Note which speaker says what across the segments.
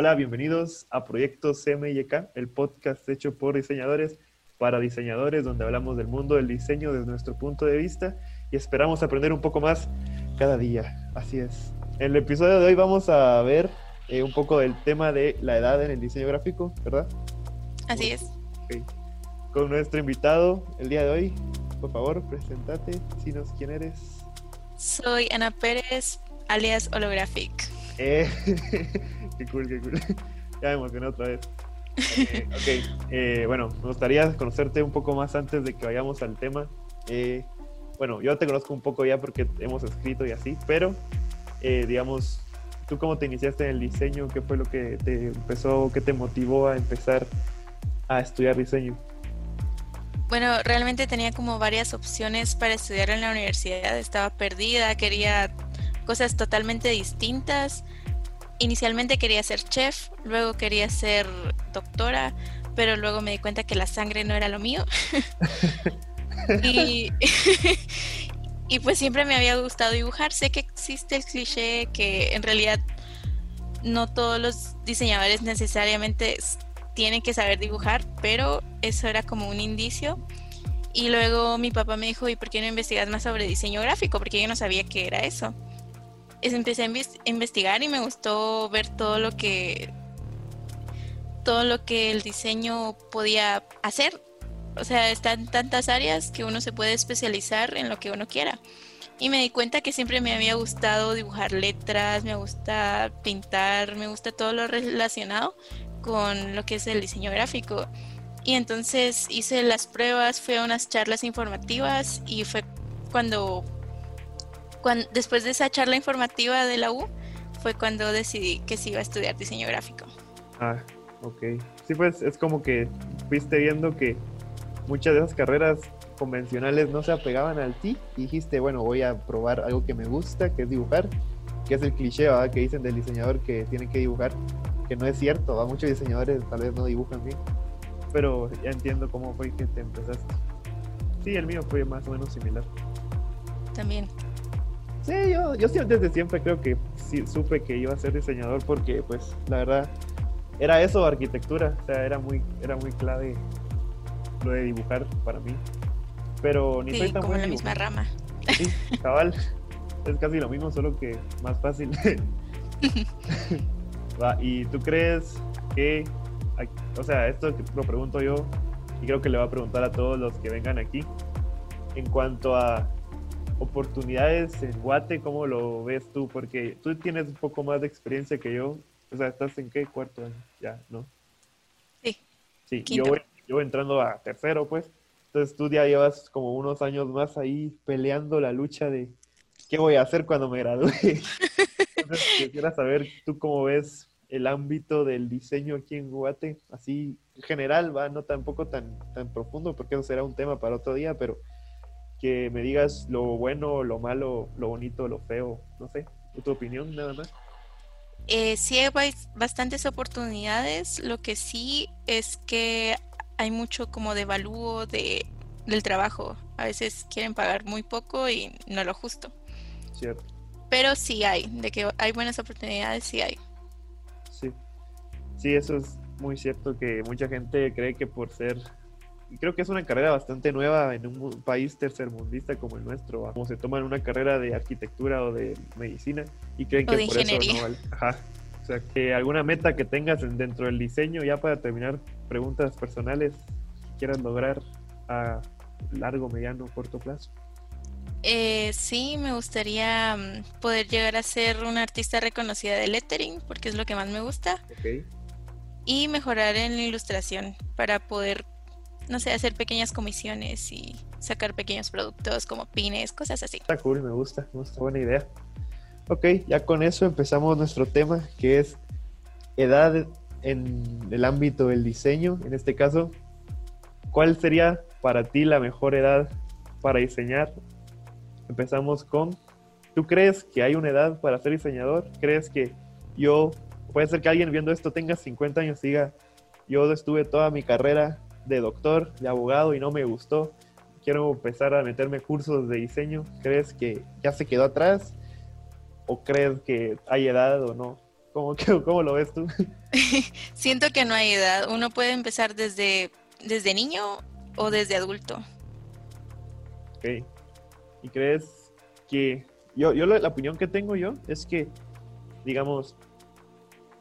Speaker 1: Hola, bienvenidos a Proyecto CMYK, el podcast hecho por diseñadores para diseñadores, donde hablamos del mundo del diseño desde nuestro punto de vista y esperamos aprender un poco más cada día. Así es. En el episodio de hoy vamos a ver eh, un poco del tema de la edad en el diseño gráfico, ¿verdad?
Speaker 2: Así es.
Speaker 1: Con nuestro invitado el día de hoy, por favor, presentate, dinos quién eres.
Speaker 2: Soy Ana Pérez, alias Holographic.
Speaker 1: Eh, qué cool, qué cool. ya me emocioné otra vez. Eh, ok, eh, bueno, me gustaría conocerte un poco más antes de que vayamos al tema. Eh, bueno, yo te conozco un poco ya porque hemos escrito y así, pero eh, digamos, ¿tú cómo te iniciaste en el diseño? ¿Qué fue lo que te empezó, qué te motivó a empezar a estudiar diseño?
Speaker 2: Bueno, realmente tenía como varias opciones para estudiar en la universidad. Estaba perdida, quería cosas totalmente distintas. Inicialmente quería ser chef, luego quería ser doctora, pero luego me di cuenta que la sangre no era lo mío. y, y pues siempre me había gustado dibujar. Sé que existe el cliché que en realidad no todos los diseñadores necesariamente tienen que saber dibujar, pero eso era como un indicio. Y luego mi papá me dijo, ¿y por qué no investigas más sobre diseño gráfico? Porque yo no sabía qué era eso. Empecé a inves- investigar y me gustó ver todo lo que todo lo que el diseño podía hacer. O sea, están tantas áreas que uno se puede especializar en lo que uno quiera. Y me di cuenta que siempre me había gustado dibujar letras, me gusta pintar, me gusta todo lo relacionado con lo que es el diseño gráfico. Y entonces hice las pruebas, fui a unas charlas informativas y fue cuando, cuan- después de esa charla informativa de la U, fue cuando decidí que sí iba a estudiar diseño gráfico.
Speaker 1: Ah, ok. Sí, pues es como que fuiste viendo que muchas de esas carreras convencionales no se apegaban al ti y dijiste, bueno, voy a probar algo que me gusta, que es dibujar, que es el cliché ¿verdad? que dicen del diseñador que tiene que dibujar, que no es cierto, ¿verdad? muchos diseñadores tal vez no dibujan bien, pero ya entiendo cómo fue que te empezaste. Sí, el mío fue más o menos similar.
Speaker 2: También.
Speaker 1: Sí, yo, yo sí, desde siempre creo que sí, supe que iba a ser diseñador porque, pues, la verdad, era eso, arquitectura. O sea, era muy, era muy clave lo de dibujar para mí. Pero ni soy
Speaker 2: Sí,
Speaker 1: tan
Speaker 2: como la misma rama.
Speaker 1: Sí, cabal. Es casi lo mismo, solo que más fácil. Va, ¿Y tú crees que, o sea, esto lo pregunto yo y creo que le voy a preguntar a todos los que vengan aquí, en cuanto a oportunidades en Guate, ¿cómo lo ves tú? Porque tú tienes un poco más de experiencia que yo, o sea, ¿estás en qué cuarto año? Ya, ¿no?
Speaker 2: Sí.
Speaker 1: Sí, yo yo entrando a tercero, pues. Entonces tú ya llevas como unos años más ahí peleando la lucha de qué voy a hacer cuando me gradúe. Entonces quisiera saber tú cómo ves el ámbito del diseño aquí en Guate, así en general, va, no tampoco tan, tan profundo, porque eso será un tema para otro día, pero que me digas lo bueno, lo malo, lo bonito, lo feo, no sé, tu opinión nada más.
Speaker 2: Eh, sí hay bas- bastantes oportunidades, lo que sí es que hay mucho como devalúo de, del trabajo. A veces quieren pagar muy poco y no lo justo.
Speaker 1: Cierto,
Speaker 2: Pero sí hay, de que hay buenas oportunidades, sí hay.
Speaker 1: sí. Sí, eso es muy cierto que mucha gente cree que por ser, creo que es una carrera bastante nueva en un país tercermundista como el nuestro, como se toman una carrera de arquitectura o de medicina y creen
Speaker 2: O
Speaker 1: que por eso no vale. Ajá. O sea, que alguna meta que tengas en- dentro del diseño, ya para terminar, preguntas personales que quieras lograr a largo, mediano, corto plazo.
Speaker 2: Eh, sí, me gustaría mm, poder llegar a ser una artista reconocida de lettering, porque es lo que más me gusta, y mejorar en la ilustración para poder, no sé, hacer pequeñas comisiones y sacar pequeños productos como pines, cosas así.
Speaker 1: Está cool, me gusta, me gusta, buena idea. Ok, ya con eso empezamos nuestro tema, que es edad en el ámbito del diseño. En este caso, ¿cuál sería para ti la mejor edad para diseñar? Empezamos con, ¿tú crees que hay una edad para ser diseñador? ¿Crees que yo, puede ser que alguien viendo esto tenga 50 años y diga, yo estuve toda mi carrera de doctor, de abogado y no me gustó? quiero empezar a meterme cursos de diseño, ¿crees que ya se quedó atrás? ¿O crees que hay edad o no? ¿Cómo, cómo lo ves tú?
Speaker 2: Siento que no hay edad. Uno puede empezar desde, desde niño o desde adulto.
Speaker 1: Ok. ¿Y crees que... Yo, yo la opinión que tengo yo es que, digamos,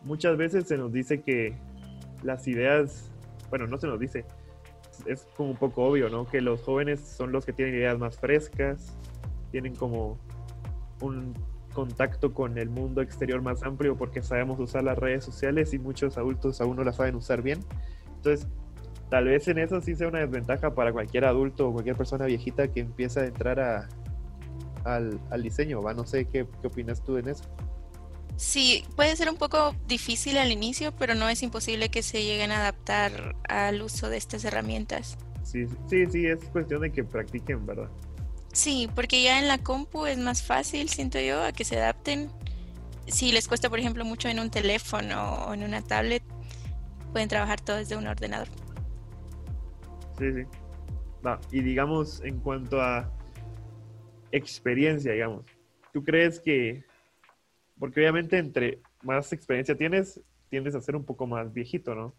Speaker 1: muchas veces se nos dice que las ideas, bueno, no se nos dice, es como un poco obvio, ¿no? Que los jóvenes son los que tienen ideas más frescas, tienen como un contacto con el mundo exterior más amplio porque sabemos usar las redes sociales y muchos adultos aún no las saben usar bien. Entonces, tal vez en eso sí sea una desventaja para cualquier adulto o cualquier persona viejita que empieza a entrar a, al, diseño, ¿va? No sé qué, qué opinas tú en eso.
Speaker 2: Sí, puede ser un poco difícil al inicio, pero no es imposible que se lleguen a adaptar al uso de estas herramientas.
Speaker 1: Sí, sí, sí, es cuestión de que practiquen, ¿verdad?
Speaker 2: Sí, porque ya en la compu es más fácil, siento yo, a que se adapten. Si les cuesta, por ejemplo, mucho en un teléfono o en una tablet, pueden trabajar todo desde un ordenador.
Speaker 1: Sí, sí. Va, y digamos, en cuanto a experiencia, digamos, ¿tú crees que porque obviamente entre más experiencia tienes, tiendes a ser un poco más viejito, ¿no?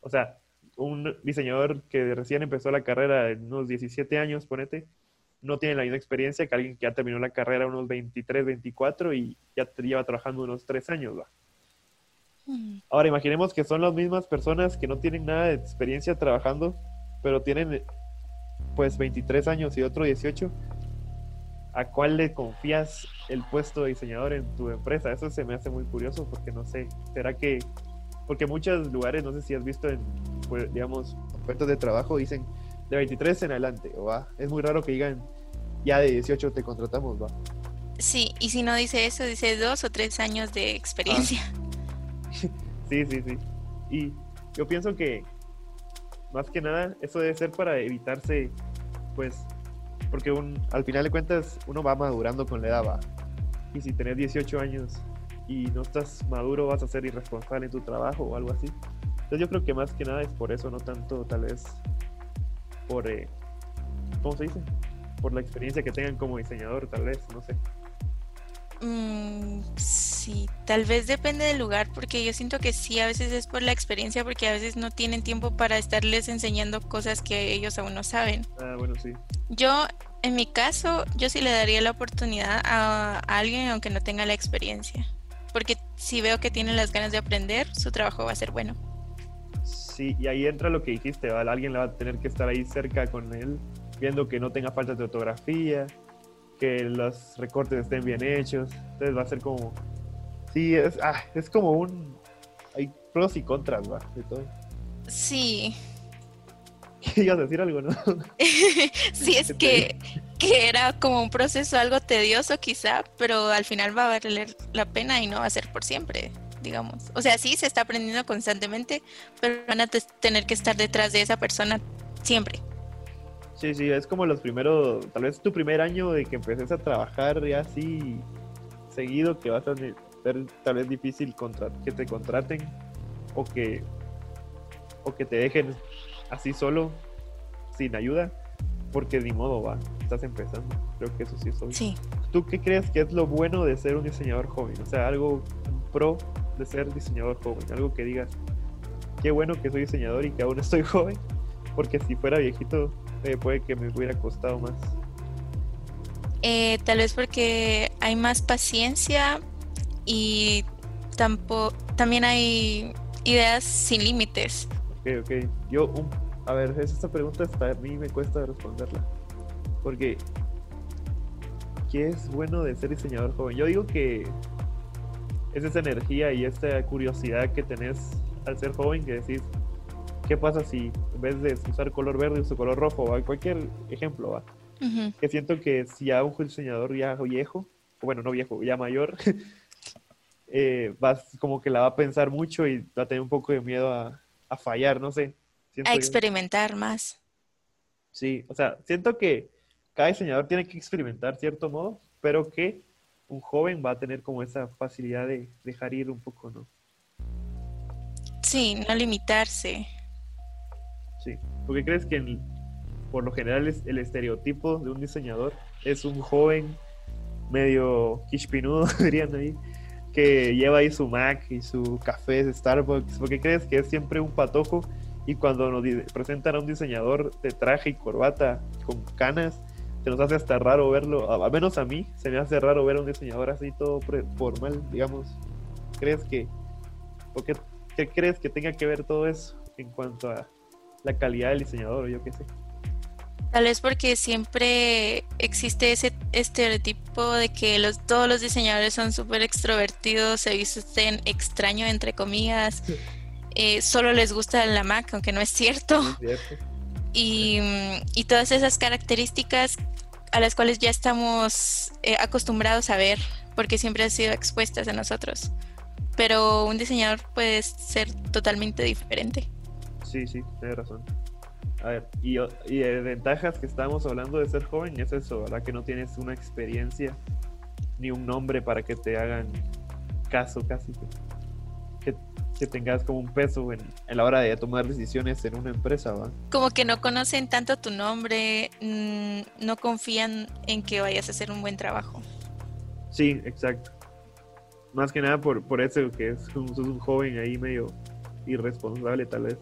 Speaker 1: O sea, un diseñador que recién empezó la carrera en unos 17 años, ponete, no tiene la misma experiencia que alguien que ya terminó la carrera unos 23, 24 y ya lleva trabajando unos 3 años, ¿va? Mm. Ahora imaginemos que son las mismas personas que no tienen nada de experiencia trabajando, pero tienen pues 23 años y otro 18 a cuál le confías el puesto de diseñador en tu empresa. Eso se me hace muy curioso porque no sé, ¿será que...? Porque muchos lugares, no sé si has visto en, pues, digamos, ofertas de trabajo, dicen de 23 en adelante, o va. Es muy raro que digan, ya de 18 te contratamos, va.
Speaker 2: Sí, y si no dice eso, dice dos o tres años de experiencia.
Speaker 1: Ah. sí, sí, sí. Y yo pienso que, más que nada, eso debe ser para evitarse, pues, porque un, al final de cuentas uno va madurando con la edad, va. Y si tenés 18 años y no estás maduro, vas a ser irresponsable en tu trabajo o algo así. Entonces yo creo que más que nada es por eso, no tanto tal vez por, eh, ¿cómo se dice? Por la experiencia que tengan como diseñador, tal vez, no sé.
Speaker 2: Mm, sí, tal vez depende del lugar, porque yo siento que sí, a veces es por la experiencia, porque a veces no tienen tiempo para estarles enseñando cosas que ellos aún no saben.
Speaker 1: Ah, bueno, sí.
Speaker 2: Yo, en mi caso, yo sí le daría la oportunidad a, alguien aunque no tenga la experiencia, porque si veo que tiene las ganas de aprender, su trabajo va a ser bueno.
Speaker 1: Sí, y ahí entra lo que dijiste, ¿vale? Alguien le va a tener que estar ahí cerca con él, viendo que no tenga falta de ortografía, que los recortes estén bien hechos. Entonces va a ser como. Sí, es, ah, es como un. Hay pros y contras, va, de todo.
Speaker 2: Sí.
Speaker 1: Ibas a decir algo, ¿no?
Speaker 2: sí, es que, que era como un proceso algo tedioso, quizá, pero al final va a valer la pena y no va a ser por siempre digamos. O sea, sí se está aprendiendo constantemente, pero van a tener que estar detrás de esa persona siempre.
Speaker 1: Sí, sí, es como los primeros, tal vez tu primer año de que empeces a trabajar ya así seguido, que vas a ser tal vez difícil que te contraten o que, o que te dejen así solo, sin ayuda, porque ni modo va, estás empezando. Creo que eso sí es obvio.
Speaker 2: Sí.
Speaker 1: ¿Tú qué crees que es lo bueno de ser un diseñador joven? O sea, algo pro de ser diseñador joven, algo que digas, qué bueno que soy diseñador y que aún estoy joven, porque si fuera viejito eh, puede que me hubiera costado más.
Speaker 2: Eh, tal vez porque hay más paciencia y tampoco, también hay ideas sin límites.
Speaker 1: Ok, ok. Yo, a ver, esta pregunta hasta a mí me cuesta responderla. Porque, ¿qué es bueno de ser diseñador joven? Yo digo que es esa energía y esta curiosidad que tenés al ser joven que decís, ¿qué pasa si en vez de usar color verde uso color rojo? ¿va? Cualquier ejemplo, ¿va? Que siento que si a un diseñador ya viejo, bueno, no viejo, ya mayor, eh, vas como que la va a pensar mucho y va a tener un poco de miedo a, fallar, no sé.
Speaker 2: a experimentar más.
Speaker 1: Sí, o sea, siento que cada diseñador tiene que experimentar cierto modo, pero que un joven va a tener como esa facilidad de dejar ir un poco, ¿no?
Speaker 2: Sí, no limitarse.
Speaker 1: Sí, porque crees que por lo general es el estereotipo de un diseñador es un joven medio quishpinudo, dirían ahí, que lleva ahí su Mac y su café de Starbucks? ¿Por qué crees que es siempre un patojo y cuando nos presentan a un diseñador de traje y corbata con canas, se nos hace hasta raro verlo, al menos a mí se me hace raro ver a un diseñador así todo formal, digamos. ¿Crees que, por qué, qué crees que tenga que ver todo eso en cuanto a la calidad del diseñador yo qué sé?
Speaker 2: Tal vez porque siempre existe ese estereotipo de que los, todos los diseñadores son súper extrovertidos, se visten extraño entre comillas, eh, solo les gusta la Mac, aunque no es cierto. Y, y, todas esas características a las cuales ya estamos eh, acostumbrados a ver, porque siempre han sido expuestas a nosotros. Pero un diseñador puede ser totalmente diferente.
Speaker 1: Sí, sí, tienes razón. A ver, y, y de ventajas que estábamos hablando de ser joven es eso, ¿verdad? Que no tienes una experiencia ni un nombre para que te hagan caso casi. Que, que tengas como un peso en, en, la hora de tomar decisiones en una empresa, ¿va?
Speaker 2: Como que no conocen tanto tu nombre, mmm, no confían en que vayas a hacer un buen trabajo.
Speaker 1: Sí, exacto. Más que nada por, por eso que es, sos un joven ahí medio irresponsable tal vez.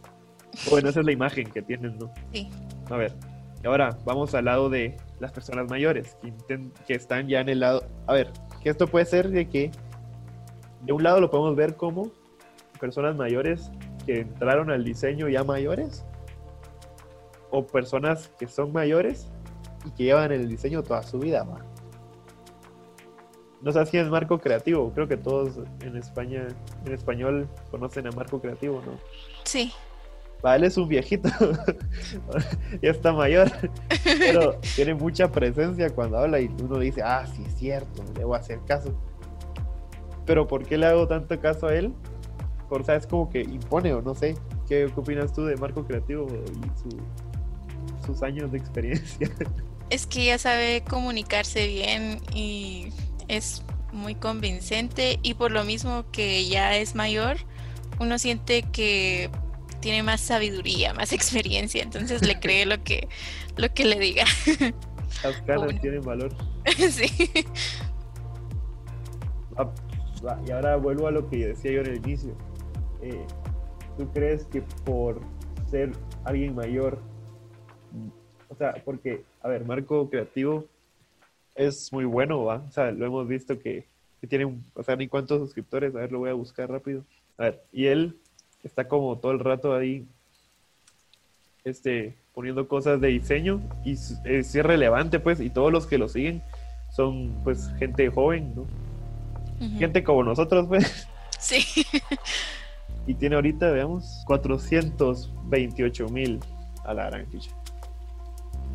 Speaker 1: Bueno, esa es la imagen que tienen, ¿no?
Speaker 2: Sí.
Speaker 1: A ver, ahora vamos al lado de las personas mayores, que, que están ya en el lado... A ver, que esto puede ser de que de un lado lo podemos ver como personas mayores que entraron al diseño ya mayores, o personas que son mayores y que llevan el diseño toda su vida. No sabes quién es Marco Creativo, creo que todos en España, en español, conocen a Marco Creativo, ¿no?
Speaker 2: Sí.
Speaker 1: Vale, es un viejito, ya está mayor, pero tiene mucha presencia cuando habla y uno dice, ah, sí es cierto, le voy a hacer caso. Pero ¿por qué le hago tanto caso a él? Por, ¿sabes? Como que impone o no sé. ¿Qué, opinas tú de Marco Creativo y su, sus años de experiencia?
Speaker 2: Es que ya sabe comunicarse bien y es muy convincente y por lo mismo que ya es mayor, uno siente que tiene más sabiduría, más experiencia, entonces le cree lo que, lo que le diga.
Speaker 1: Las caras tienen valor.
Speaker 2: sí.
Speaker 1: Ah, y ahora vuelvo a lo que decía yo en el inicio. Eh, ¿Tú crees que por ser alguien mayor, o sea, porque, a ver, Marco Creativo es muy bueno, ¿va? O sea, lo hemos visto que, que tiene, un, o sea, ni cuántos suscriptores, a ver, lo voy a buscar rápido. A ver, y él está como todo el rato ahí este, poniendo cosas de diseño y es, relevante pues y todos los que lo siguen son pues gente joven, ¿no? Gente como nosotros pues.
Speaker 2: Sí.
Speaker 1: y tiene ahorita, veamos, 428 mil a la gran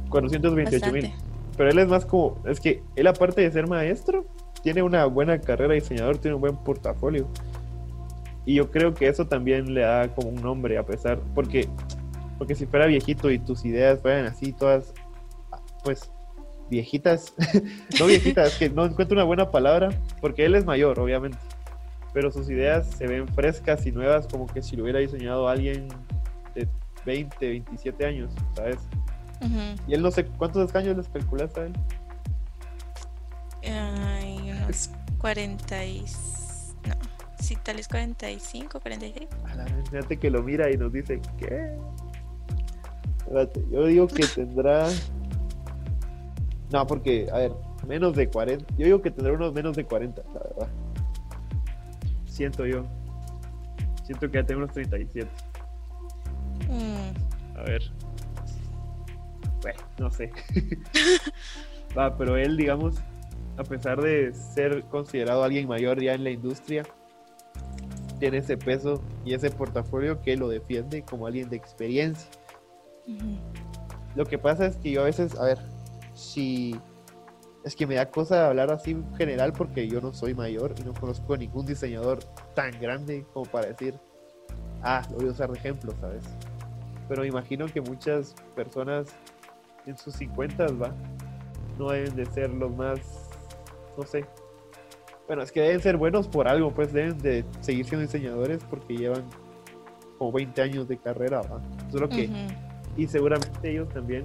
Speaker 1: 428 mil. Pero él es más como, es que él aparte de ser maestro, tiene una buena carrera de diseñador, tiene un buen portafolio. Y yo creo que eso también le da como un nombre, a pesar, porque, porque si fuera viejito y tus ideas fueran así, todas, pues, viejitas, no viejitas, que no encuentro una buena palabra, porque él es mayor, obviamente, pero sus ideas se ven frescas y nuevas, como que si lo hubiera diseñado alguien de 20, 27 años, ¿sabes? Y él no sé, ¿cuántos años les calculaste a él?
Speaker 2: Ay, unos 46 Vez 45, 46.
Speaker 1: A la vez, fíjate que lo mira y nos dice, ¿qué? Espérate, yo digo que tendrá. No, porque, a ver, menos de 40. Yo digo que tendrá unos menos de 40, la verdad. Siento yo. Siento que ya tengo unos 37. Mm. A ver. Bueno, no sé. Va, pero él, digamos, a pesar de ser considerado alguien mayor ya en la industria, tiene ese peso y ese portafolio que lo defiende como alguien de experiencia. Lo que pasa es que yo a veces, a ver, si es que me da cosa hablar así en general porque yo no soy mayor y no conozco a ningún diseñador tan grande como para decir, ah, lo voy a usar de ejemplo, ¿sabes? Pero imagino que muchas personas en sus 50 va, no deben de ser los más, no sé, bueno, es que deben ser buenos por algo, pues deben de seguir siendo diseñadores porque llevan como 20 años de carrera, ¿va? Solo que, y seguramente ellos también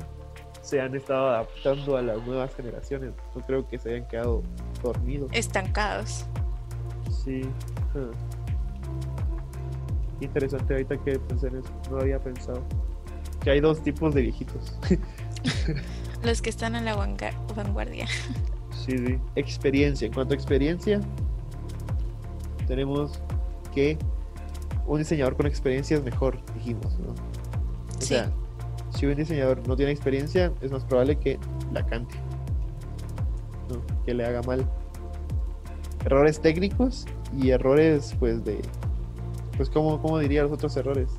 Speaker 1: se han estado adaptando a las nuevas generaciones. No creo que se hayan quedado dormidos.
Speaker 2: Estancados.
Speaker 1: Sí. Interesante ahorita que pensé en eso. No había pensado. Que hay dos tipos de viejitos.
Speaker 2: Los que están en la vanguardia.
Speaker 1: Sí, sí. Experiencia. En cuanto a experiencia, tenemos que un diseñador con experiencia es mejor, dijimos, ¿no? O sea, si un diseñador no tiene experiencia, es más probable que la cante. ¿no? Que le haga mal. Errores técnicos y errores, pues, de. Pues, ¿cómo, cómo diría los otros errores?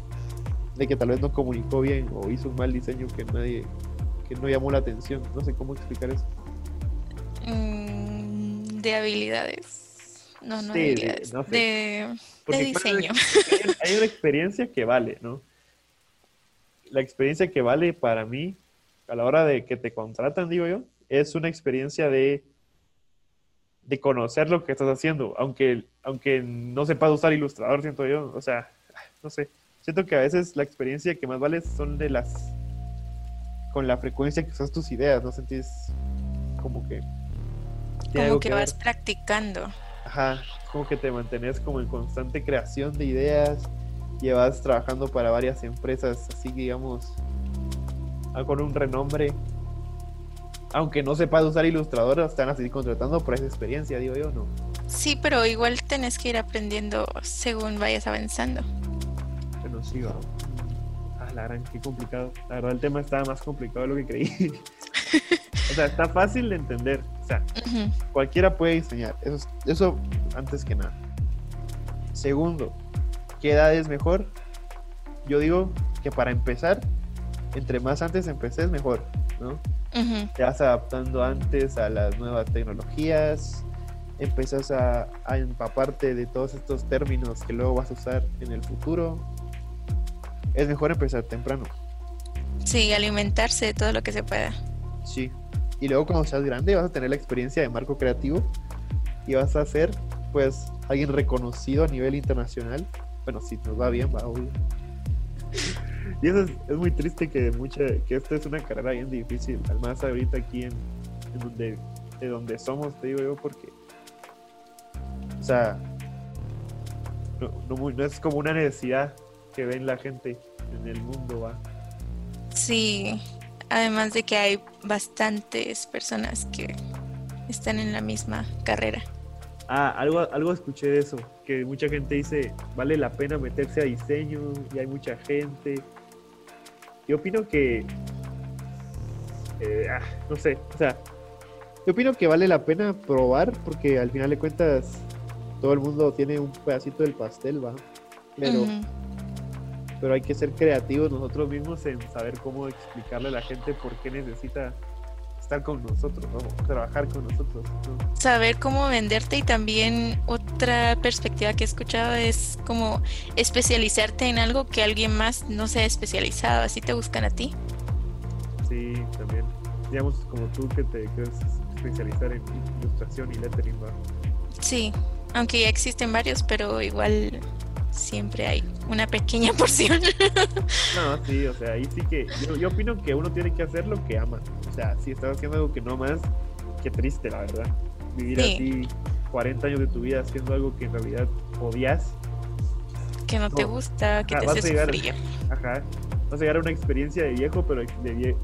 Speaker 1: De que tal vez no comunicó bien o hizo un mal diseño que nadie. que no llamó la atención. No sé cómo explicar eso.
Speaker 2: De habilidades. No, no de habilidades. De, diseño.
Speaker 1: hay una experiencia que vale, ¿no? La experiencia que vale para mí, a la hora de que te contratan, digo yo, es una experiencia de, de conocer lo que estás haciendo, aunque, aunque no sepas usar ilustrador, siento yo, o sea, no sé, siento que a veces la experiencia que más vale son de las, con la frecuencia que usas tus ideas, ¿no sentís como que...
Speaker 2: Como que, vas practicando.
Speaker 1: Ajá, como que te mantienes como en constante creación de ideas, llevas trabajando para varias empresas, así digamos, con un renombre aunque no sepas usar ilustrador, están así contratando por esa experiencia, digo yo, ¿no?
Speaker 2: Sí, pero igual tenés que ir aprendiendo según vayas avanzando.
Speaker 1: Bueno, sí, va. Ah, la gran, qué complicado. La verdad, el tema estaba más complicado de lo que creí. o sea, está fácil de entender. O sea, cualquiera puede diseñar. Eso, eso antes que nada. Segundo, ¿qué edad es mejor? Yo digo que para empezar, entre más antes empecés, mejor, ¿no? Te vas adaptando antes a las nuevas tecnologías, empiezas a, empaparte de todos estos términos que luego vas a usar en el futuro. Es mejor empezar temprano.
Speaker 2: Sí, alimentarse de todo lo que se pueda.
Speaker 1: Sí. Y luego cuando seas grande vas a tener la experiencia de marco creativo y vas a ser pues alguien reconocido a nivel internacional. Bueno, si nos va bien, va obvio. Y eso es, muy triste que mucha, que esta es una carrera bien difícil, además ahorita aquí en, donde, de donde somos, te digo yo, porque, o sea, no, es como una necesidad que ven la gente en el mundo, ¿va?
Speaker 2: Sí, además de que hay bastantes personas que están en la misma carrera.
Speaker 1: Ah, algo, algo escuché de eso, que mucha gente dice, vale la pena meterse a diseño y hay mucha gente yo opino que. Eh, ah, no sé, o sea, yo opino que vale la pena probar porque al final de cuentas todo el mundo tiene un pedacito del pastel, ¿va? Pero, pero hay que ser creativos nosotros mismos en saber cómo explicarle a la gente por qué necesita estar con nosotros, ¿no? trabajar con nosotros.
Speaker 2: Saber cómo venderte y también otra perspectiva que he escuchado es como especializarte en algo que alguien más no se ha especializado, así te buscan a ti.
Speaker 1: Sí, también. Digamos como tú que te quieres especializar en ilustración y lettering.
Speaker 2: Sí, aunque ya existen varios, pero igual siempre hay una pequeña porción.
Speaker 1: no, sí, o sea, ahí sí que yo, opino que uno tiene que hacer lo que ama. O sea, si estás haciendo algo que no amas, qué triste, la verdad. Vivir así 40 años de tu vida haciendo algo que en realidad odias.
Speaker 2: Que no, te gusta, que te hace sufrir.
Speaker 1: Ajá. Vas a llegar a una experiencia de viejo, pero de,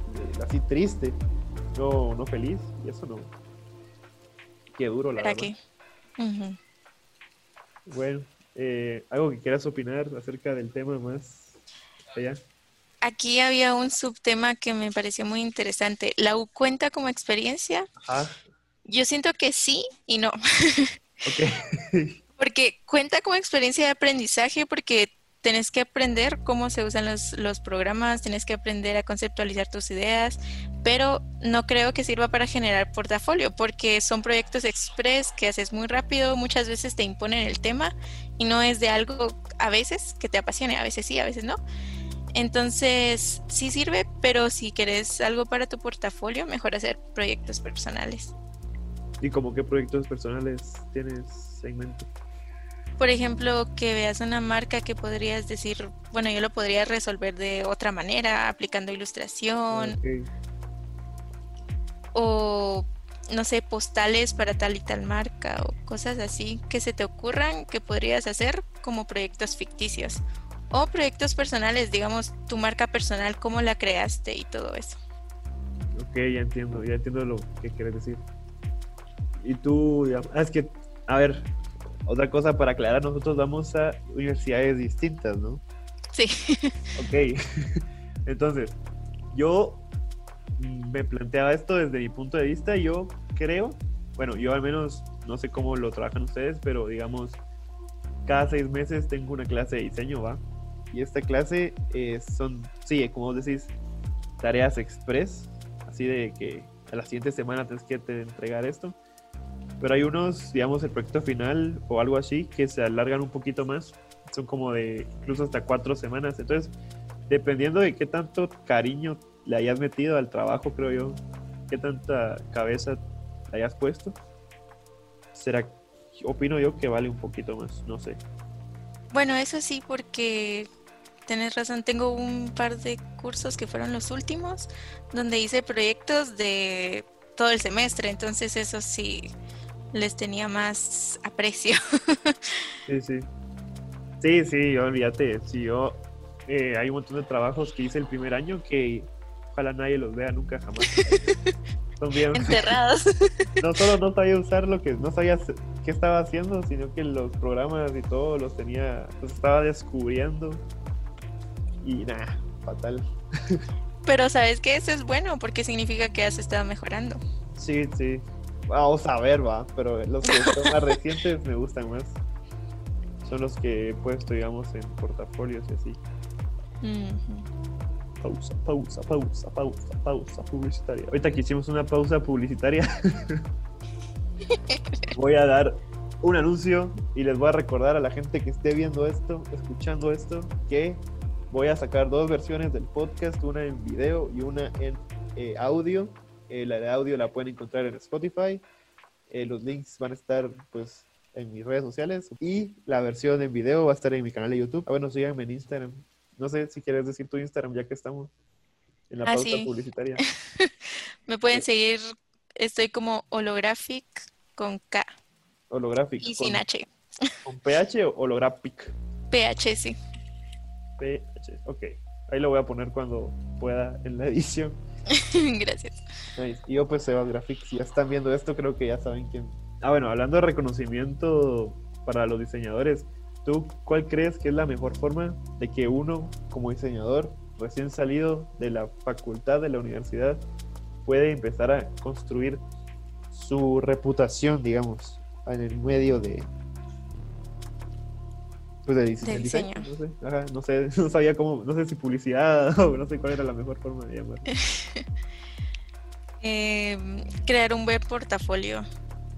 Speaker 1: así triste, no, no feliz. Y eso no. Qué duro, la verdad. Qué? Bueno, eh, ¿Algo que quieras opinar acerca del tema más allá?
Speaker 2: Aquí había un subtema que me pareció muy interesante. ¿La U cuenta como experiencia? Yo siento que sí y no. porque cuenta como experiencia de aprendizaje porque tenés que aprender cómo se usan los, los programas, tienes que aprender a conceptualizar tus ideas, pero no creo que sirva para generar portafolio porque son proyectos express que haces muy rápido, muchas veces te imponen el tema y no es de algo a veces que te apasione, a veces sí, a veces no. Entonces, sí sirve, pero si querés algo para tu portafolio, mejor hacer proyectos personales.
Speaker 1: ¿Y como qué proyectos personales tienes en mente?
Speaker 2: Por ejemplo, que veas una marca que podrías decir, bueno, yo lo podría resolver de otra manera, aplicando ilustración. O no sé, postales para tal y tal marca o cosas así que se te ocurran que podrías hacer como proyectos ficticios o proyectos personales, digamos, tu marca personal, cómo la creaste y todo eso.
Speaker 1: Ok, ya entiendo, ya entiendo lo que quieres decir. Y tú, ah, es que, a ver, otra cosa para aclarar, nosotros vamos a universidades distintas, ¿no?
Speaker 2: Sí.
Speaker 1: Ok, entonces, yo me planteaba esto desde mi punto de vista. Yo creo, bueno, yo al menos no sé cómo lo trabajan ustedes, pero digamos, cada seis meses tengo una clase de diseño, ¿va? Y esta clase eh, son, sí, como vos decís, tareas express, así de que a la siguiente semana tienes que entregar esto. Pero hay unos, digamos, el proyecto final o algo así, que se alargan un poquito más. Son como de incluso hasta cuatro semanas. Entonces, dependiendo de qué tanto cariño le hayas metido al trabajo, creo yo, qué tanta cabeza le hayas puesto, será, opino yo que vale un poquito más, no sé.
Speaker 2: Bueno, eso sí, porque tenés razón, tengo un par de cursos que fueron los últimos, donde hice proyectos de todo el semestre, entonces eso sí les tenía más aprecio.
Speaker 1: sí, sí. Sí, sí, olvídate, si yo eh, hay un montón de trabajos que hice el primer año que ojalá nadie los vea nunca jamás.
Speaker 2: Son bien enterrados.
Speaker 1: no solo no sabía usar lo que no sabía qué estaba haciendo, sino que los programas y todo los tenía, los estaba descubriendo. Y nada, fatal.
Speaker 2: Pero sabes que eso es bueno porque significa que has estado mejorando.
Speaker 1: Sí, sí. Vamos a ver, va, pero los que son más recientes me gustan más. Son los que he puesto, digamos, en portafolios y así pausa, pausa, pausa, pausa, pausa publicitaria. Ahorita que hicimos una pausa publicitaria, voy a dar un anuncio y les voy a recordar a la gente que esté viendo esto, escuchando esto, que voy a sacar dos versiones del podcast, una en video y una en eh, audio. Eh, la de audio la pueden encontrar en Spotify. Eh, los links van a estar pues en mis redes sociales y la versión en video va a estar en mi canal de YouTube. Ah, bueno, síganme en Instagram, no sé si quieres decir tu Instagram ya que estamos en la ah, pausa publicitaria.
Speaker 2: Me pueden seguir, estoy como holographic con K.
Speaker 1: Holographic.
Speaker 2: Y sin H.
Speaker 1: ¿Con PH o holographic?
Speaker 2: PH, sí.
Speaker 1: PH, ok. Ahí lo voy a poner cuando pueda en la edición.
Speaker 2: Gracias.
Speaker 1: Y yo pues Sebas Graphics, si ya están viendo esto, creo que ya saben quién. Ah, bueno, hablando de reconocimiento para los diseñadores, ¿Tú cuál crees que es la mejor forma de que uno, como diseñador, recién salido de la facultad, de la universidad, puede empezar a construir su reputación, digamos, en el medio de, pues de, diseño. No, sé, no sabía cómo, no sé si publicidad o no sé cuál era la mejor forma de llamar.
Speaker 2: Em, crear un web portafolio,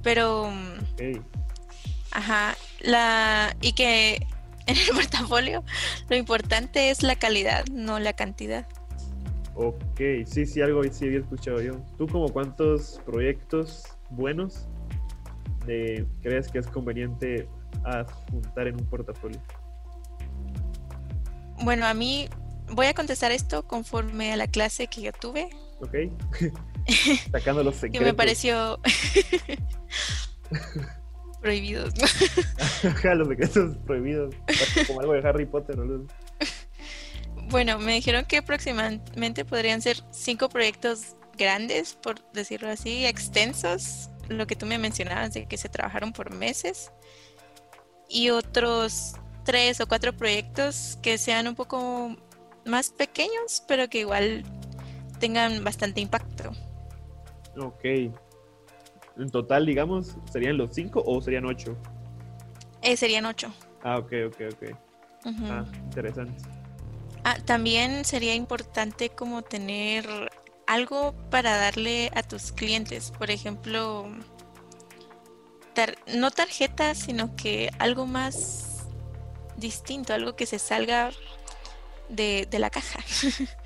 Speaker 2: pero... Ajá, la, y que en el portafolio lo importante es la calidad, no la cantidad.
Speaker 1: Ok, sí, sí, algo sí había escuchado yo. ¿Tú como cuántos proyectos buenos crees que es conveniente juntar en un portafolio?
Speaker 2: Bueno, a mí voy a contestar esto conforme a la clase que yo tuve.
Speaker 1: Ok. Sacando los secretos.
Speaker 2: que me pareció prohibidos.
Speaker 1: los secretos prohibidos. Como algo de Harry Potter,
Speaker 2: Bueno, me dijeron que aproximadamente podrían ser cinco proyectos grandes, por decirlo así, extensos, lo que tú me mencionabas de que se trabajaron por meses, y otros tres o cuatro proyectos que sean un poco más pequeños, pero que igual tengan bastante impacto.
Speaker 1: Ok, en total, digamos, ¿serían los cinco o serían ocho?
Speaker 2: Eh, serían ocho.
Speaker 1: Ah, ok, ok, ok. Ah, interesante.
Speaker 2: Ah, también sería importante como tener algo para darle a tus clientes. Por ejemplo, no tarjetas, sino que algo más distinto, algo que se salga de, la caja.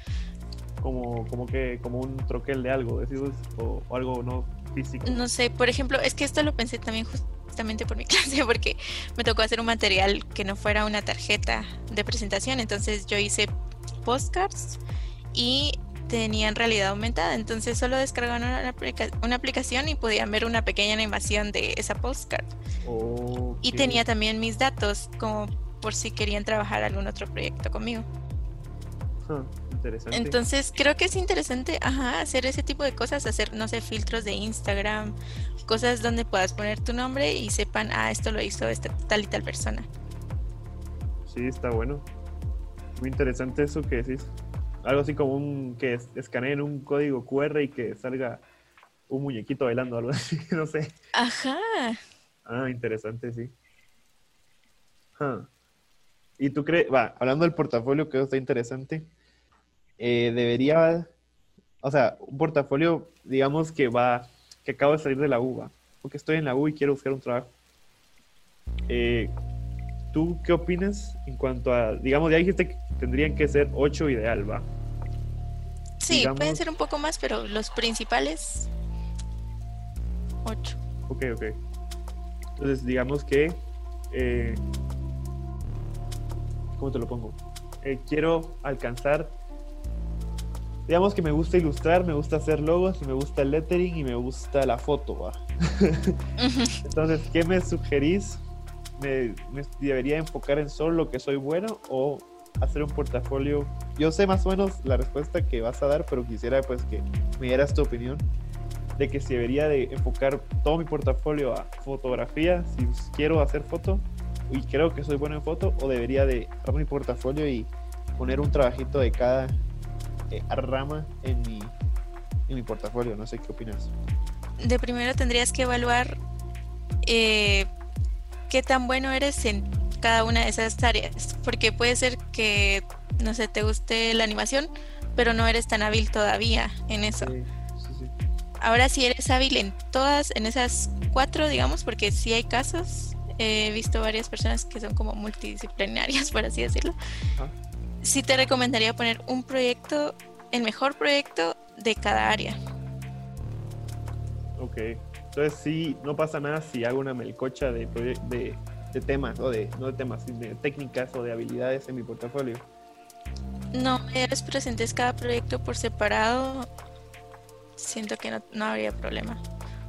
Speaker 1: como, como que, como un troquel de algo, o algo no
Speaker 2: no sé, por ejemplo, es que esto lo pensé también justamente por mi clase, porque me tocó hacer un material que no fuera una tarjeta de presentación, entonces yo hice postcards y tenían realidad aumentada, entonces solo descargaban una, una aplicación y podían ver una pequeña animación de esa postcard. Y tenía también mis datos, como por si querían trabajar algún otro proyecto conmigo.
Speaker 1: Ah, interesante.
Speaker 2: Entonces creo que es interesante ajá, hacer ese tipo de cosas, hacer, no sé, filtros de Instagram, cosas donde puedas poner tu nombre y sepan, ah, esto lo hizo esta tal y tal persona.
Speaker 1: Sí, está bueno. Muy interesante eso que decís. Algo así como un que escaneen un código QR y que salga un muñequito bailando, algo así, no sé.
Speaker 2: Ajá.
Speaker 1: Ah, interesante, sí. Y tú crees, va, hablando del portafolio, que está interesante, eh, debería, o sea, un portafolio, digamos que va, que acabo de salir de la U, porque estoy en la U y quiero buscar un trabajo. Eh, ¿Tú qué opinas en cuanto a, digamos, ya dijiste que tendrían que ser ocho ideal, va?
Speaker 2: Sí, pueden ser un poco más, pero los principales, ocho.
Speaker 1: Ok, ok. Entonces, digamos que, eh, ¿cómo te lo pongo? Eh, quiero alcanzar, digamos que me gusta ilustrar, me gusta hacer logos, me gusta el lettering y me gusta la foto, ¿va? Entonces, ¿qué me sugerís me, debería enfocar en solo lo que soy bueno o hacer un portafolio? Yo sé más o menos la respuesta que vas a dar, pero quisiera pues que me dieras tu opinión de que si debería de enfocar todo mi portafolio a fotografía, si quiero hacer foto y creo que soy bueno en foto, o debería de agarrar mi portafolio y poner un trabajito de cada eh, rama en mi, en mi portafolio. No sé qué opinas.
Speaker 2: De primero tendrías que evaluar eh, qué tan bueno eres en cada una de esas áreas, porque puede ser que, no sé, te guste la animación, pero no eres tan hábil todavía en eso. Ahora si eres hábil en todas, en esas cuatro, digamos, porque sí hay casos, he visto varias personas que son como multidisciplinarias, por así decirlo. Sí te recomendaría poner un proyecto, el mejor proyecto de cada área.
Speaker 1: Ok. Entonces sí, no pasa nada si hago una melcocha de, de, temas, o de, no de temas, de técnicas o de habilidades en mi portafolio.
Speaker 2: No, eres presentes cada proyecto por separado. Siento que no, no habría problema.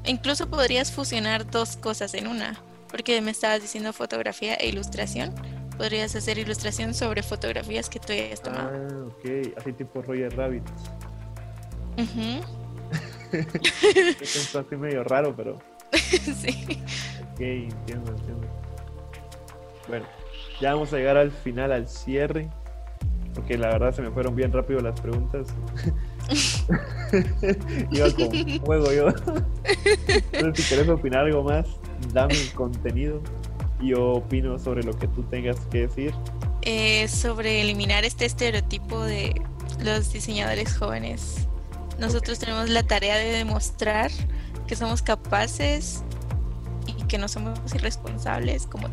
Speaker 2: Incluso podrías fusionar dos cosas en una, porque me estabas diciendo fotografía e ilustración. Podrías hacer ilustración sobre fotografías que tú hayas tomado.
Speaker 1: Ah, ok, así tipo Roger Rabbit. es así medio raro, pero.
Speaker 2: sí.
Speaker 1: Ok, entiendo, entiendo. Bueno, ya vamos a llegar al final, al cierre. Porque la verdad se me fueron bien rápido las preguntas. Iba con juego yo. Entonces, si querés opinar algo más, dame el contenido. Y yo opino sobre lo que tú tengas que decir.
Speaker 2: Eh, sobre eliminar este estereotipo de los diseñadores jóvenes nosotros tenemos la tarea de demostrar que somos capaces y que no somos irresponsables como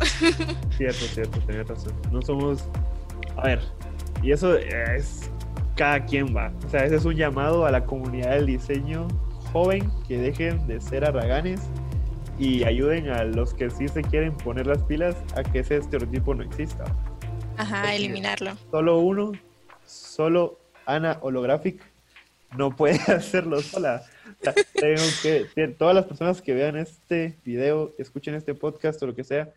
Speaker 1: Cierto, cierto, tenés razón. No somos. A ver, y eso es. Cada quien va. O sea, ese es un llamado a la comunidad del diseño joven que dejen de ser arraganes y ayuden a los que sí se quieren poner las pilas a que ese estereotipo no exista.
Speaker 2: Ajá, eliminarlo.
Speaker 1: Solo uno, solo Ana Holographic no puede hacerlo sola. tengo que, todas las personas que vean este video, escuchen este podcast o lo que sea,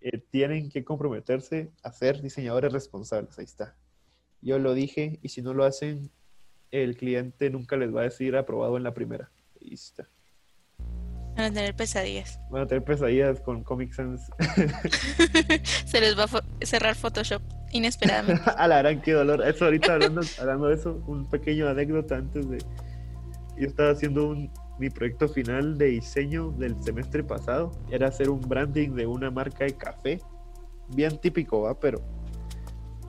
Speaker 1: eh, tienen que comprometerse a ser diseñadores responsables. Ahí está. Yo lo dije y si no lo hacen, el cliente nunca les va a decir aprobado en la primera. Ahí está.
Speaker 2: Van a tener pesadillas.
Speaker 1: Van a tener pesadillas con Comic Sans.
Speaker 2: Se les va a cerrar Photoshop inesperadamente.
Speaker 1: a la gran, qué dolor. Eso ahorita hablando, hablando de eso, un pequeño anécdota antes de... Yo estaba haciendo un, mi proyecto final de diseño del semestre pasado. Era hacer un branding de una marca de café. Bien típico, ¿va? Pero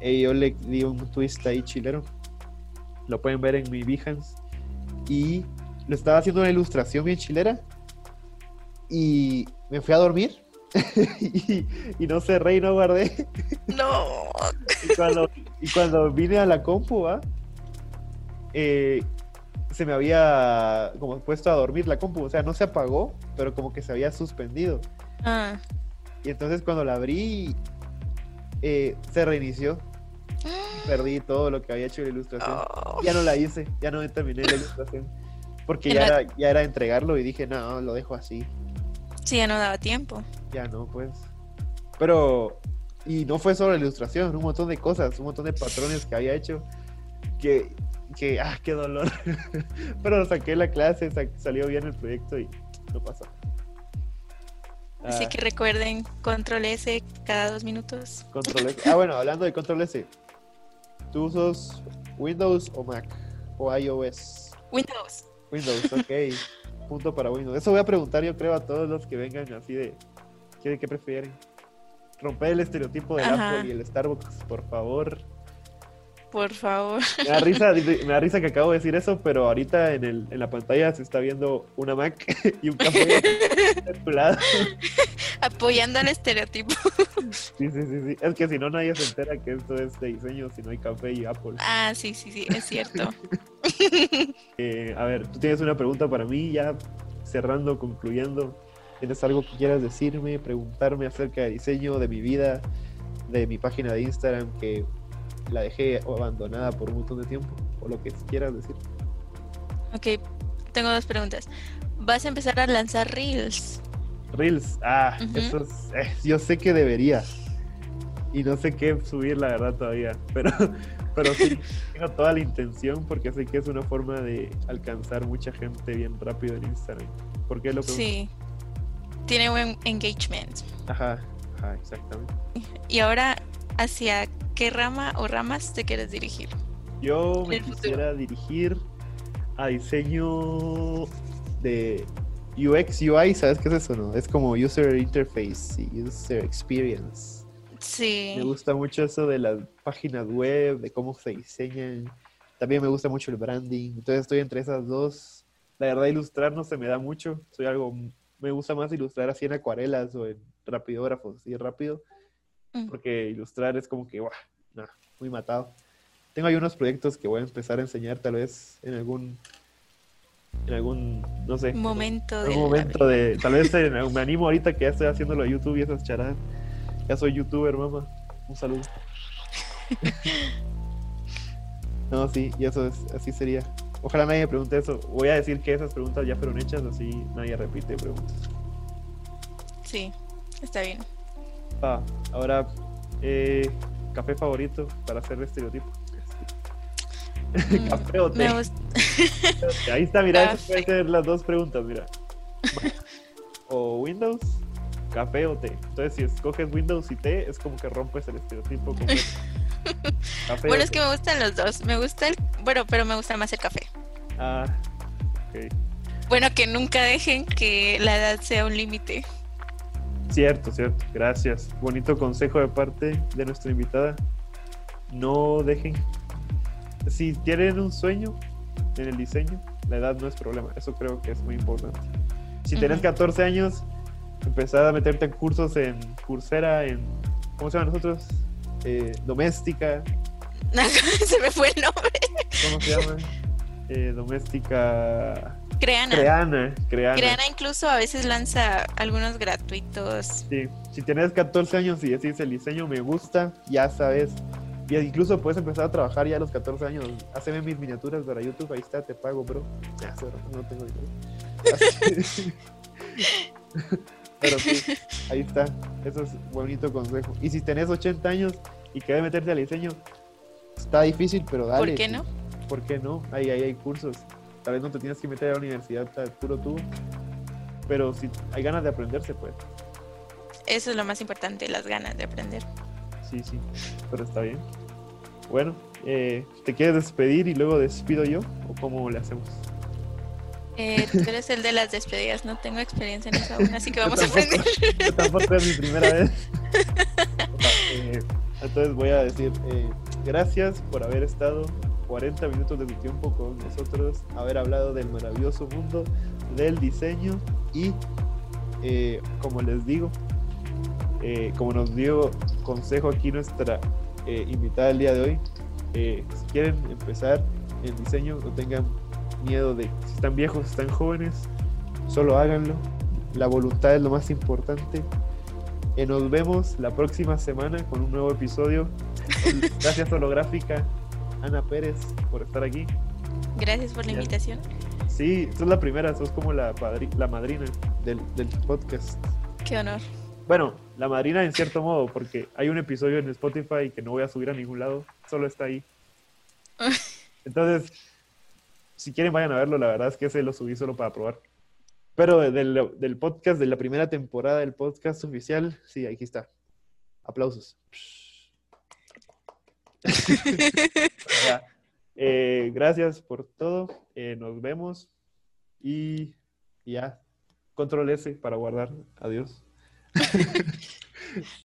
Speaker 1: eh, yo le di un twist ahí chilero. Lo pueden ver en mi Behance. Y lo estaba haciendo una ilustración bien chilera y me fui a dormir y, no cerré y no guardé.
Speaker 2: No.
Speaker 1: y, cuando, vine a la compu, eh, se me había como puesto a dormir la compu, o sea, no se apagó, pero como que se había suspendido.
Speaker 2: Ah.
Speaker 1: Y entonces cuando la abrí, eh, se reinició. Perdí todo lo que había hecho en la ilustración.
Speaker 2: Oh.
Speaker 1: Ya no la hice, ya no terminé la ilustración. Porque ya
Speaker 2: la-
Speaker 1: era, ya era entregarlo y dije, no, lo dejo así.
Speaker 2: Sí, ya no daba tiempo.
Speaker 1: Ya no, pues. Pero, y no fue solo la ilustración, un montón de cosas, un montón de patrones que había hecho que, que ah, qué dolor. Pero saqué la clase, sa- salió bien el proyecto y no pasó.
Speaker 2: Así
Speaker 1: Ah,
Speaker 2: que recuerden, control S cada dos minutos.
Speaker 1: Control S. Ah, bueno, hablando de Control S, ¿tú usas Windows o Mac? ¿O iOS?
Speaker 2: Windows.
Speaker 1: Windows, ok. Punto para Windows. Eso voy a preguntar, yo creo, a todos los que vengan así de. ¿Qué, qué prefieren? Romper el estereotipo del. Apple y el Starbucks, por favor.
Speaker 2: Por favor.
Speaker 1: Me da risa, me da risa que acabo de decir eso, pero ahorita en, el, en la pantalla se está viendo una Mac y un café.
Speaker 2: Apoyando al estereotipo.
Speaker 1: Sí, sí, sí, sí. Es que si no, nadie se entera que esto es de diseño si no hay café y Apple.
Speaker 2: Ah, sí, sí, sí, es cierto.
Speaker 1: Eh, a ver, tú tienes una pregunta para mí, ya cerrando, concluyendo. ¿Tienes algo que quieras decirme, preguntarme acerca de diseño, de mi vida, de mi página de Instagram que la dejé abandonada por un montón de tiempo? O lo que quieras decir.
Speaker 2: Ok, tengo dos preguntas. ¿Vas a empezar a lanzar reels?
Speaker 1: Reels, ah, eso es, eh, yo sé que debería. Y no sé qué subir, la verdad, todavía. Pero, pero sí, tengo toda la intención porque sé que es una forma de alcanzar mucha gente bien rápido en Instagram. ¿Por qué lo pregunto?
Speaker 2: Sí. Tiene buen engagement.
Speaker 1: Ajá, ajá, exactamente.
Speaker 2: Y ahora, ¿hacia qué rama o ramas te quieres dirigir?
Speaker 1: Yo me
Speaker 2: futuro.
Speaker 1: quisiera dirigir a diseño de UX, UI, ¿sabes qué es eso? No? Es como User Interface y User Experience.
Speaker 2: Sí.
Speaker 1: Me gusta mucho eso de las páginas web, de cómo se diseñan. También me gusta mucho el branding. Entonces estoy entre esas dos. La verdad, ilustrar no se me da mucho. Soy algo, me gusta más ilustrar así en acuarelas o en rapidógrafos, así rápido.
Speaker 2: Mm.
Speaker 1: Porque ilustrar es como que, ¡guau! Muy matado. Tengo ahí unos proyectos que voy a empezar a enseñar tal vez en algún, en algún, no sé,
Speaker 2: Momento
Speaker 1: algún momento de, tal vez en- me animo ahorita que ya estoy haciéndolo a YouTube y esas charadas. Ya soy youtuber, mamá. Un saludo. no, sí, y eso es, así sería. Ojalá nadie me pregunte eso. Voy a decir que esas preguntas ya fueron hechas, así nadie repite preguntas.
Speaker 2: Sí, está bien.
Speaker 1: Ah, ahora, eh, café favorito para hacer estereotipo.
Speaker 2: Mm,
Speaker 1: Café o té. Ahí está, mira, esas pueden ser las dos preguntas, mira. O Windows, café o té. Entonces, si escoges Windows y té, es como que rompes el estereotipo. Café
Speaker 2: Bueno, es que me gustan los dos. Me gusta el. Bueno, pero me gusta más el café.
Speaker 1: Ah, ok.
Speaker 2: Bueno, que nunca dejen que la edad sea un límite.
Speaker 1: Cierto, cierto. Gracias. Bonito consejo de parte de nuestra invitada. No dejen. Si tienen un sueño en el diseño, la edad no es problema. Eso creo que es muy importante. Si tenés
Speaker 2: Ujú.
Speaker 1: 14 años, empezar a meterte en cursos en Coursera, en. ¿Cómo se llama nosotros? Eh, doméstica.
Speaker 2: Se me fue el nombre.
Speaker 1: ¿Cómo se llama? Eh, doméstica.
Speaker 2: Creana.
Speaker 1: Creana. Creana.
Speaker 2: Creana incluso a veces lanza algunos gratuitos.
Speaker 1: Sí, si tienes 14 años y decís el diseño me gusta, ya sabes. Y incluso puedes empezar a trabajar ya a los 14 años. Haceme mis miniaturas para YouTube, ahí está, te pago, bro. No tengo dinero. Pero sí, ahí está. Eso es bonito consejo. Y si tenés 80 años y querés meterte al diseño, está difícil, pero dale.
Speaker 2: ¿Por qué no?
Speaker 1: ¿Por qué no? Ahí, ahí hay cursos. Tal vez no te tienes que meter a la universidad puro tú. Pero si hay ganas de aprender, se puede.
Speaker 2: Eso es lo más importante, las ganas de aprender.
Speaker 1: Sí, sí, pero está bien. Bueno, eh, ¿te quieres despedir y luego despido yo? ¿O cómo le hacemos?
Speaker 2: Eh, tú eres el de las despedidas, no tengo experiencia en eso aún, así que vamos a aprender.
Speaker 1: Yo tampoco es mi primera vez. Eh, entonces voy a decir eh, gracias por haber estado 40 minutos de tu tiempo con nosotros, haber hablado del maravilloso mundo del diseño y eh, como les digo, eh, como nos dio consejo aquí nuestra eh, invitada el día de hoy, si quieren empezar en diseño, no tengan miedo de si están viejos, si están jóvenes, solo háganlo. La voluntad es lo más importante. Eh, nos vemos la próxima semana con un nuevo episodio Gracias holográfica, Ana Pérez, por estar aquí.
Speaker 2: Gracias por la invitación.
Speaker 1: Sí, sos la primera, sos como la, la madrina del, del podcast.
Speaker 2: Qué honor.
Speaker 1: Bueno, la madrina en cierto modo, porque hay un episodio en Spotify que no voy a subir a ningún lado, solo está ahí. Entonces, si quieren vayan a verlo, la verdad es que ese lo subí solo para probar. Pero del, del podcast, de la primera temporada del podcast oficial, sí, aquí está. Aplausos. Eh, gracias por todo. Eh, nos vemos. Y, y ya. Control S para guardar. Adiós.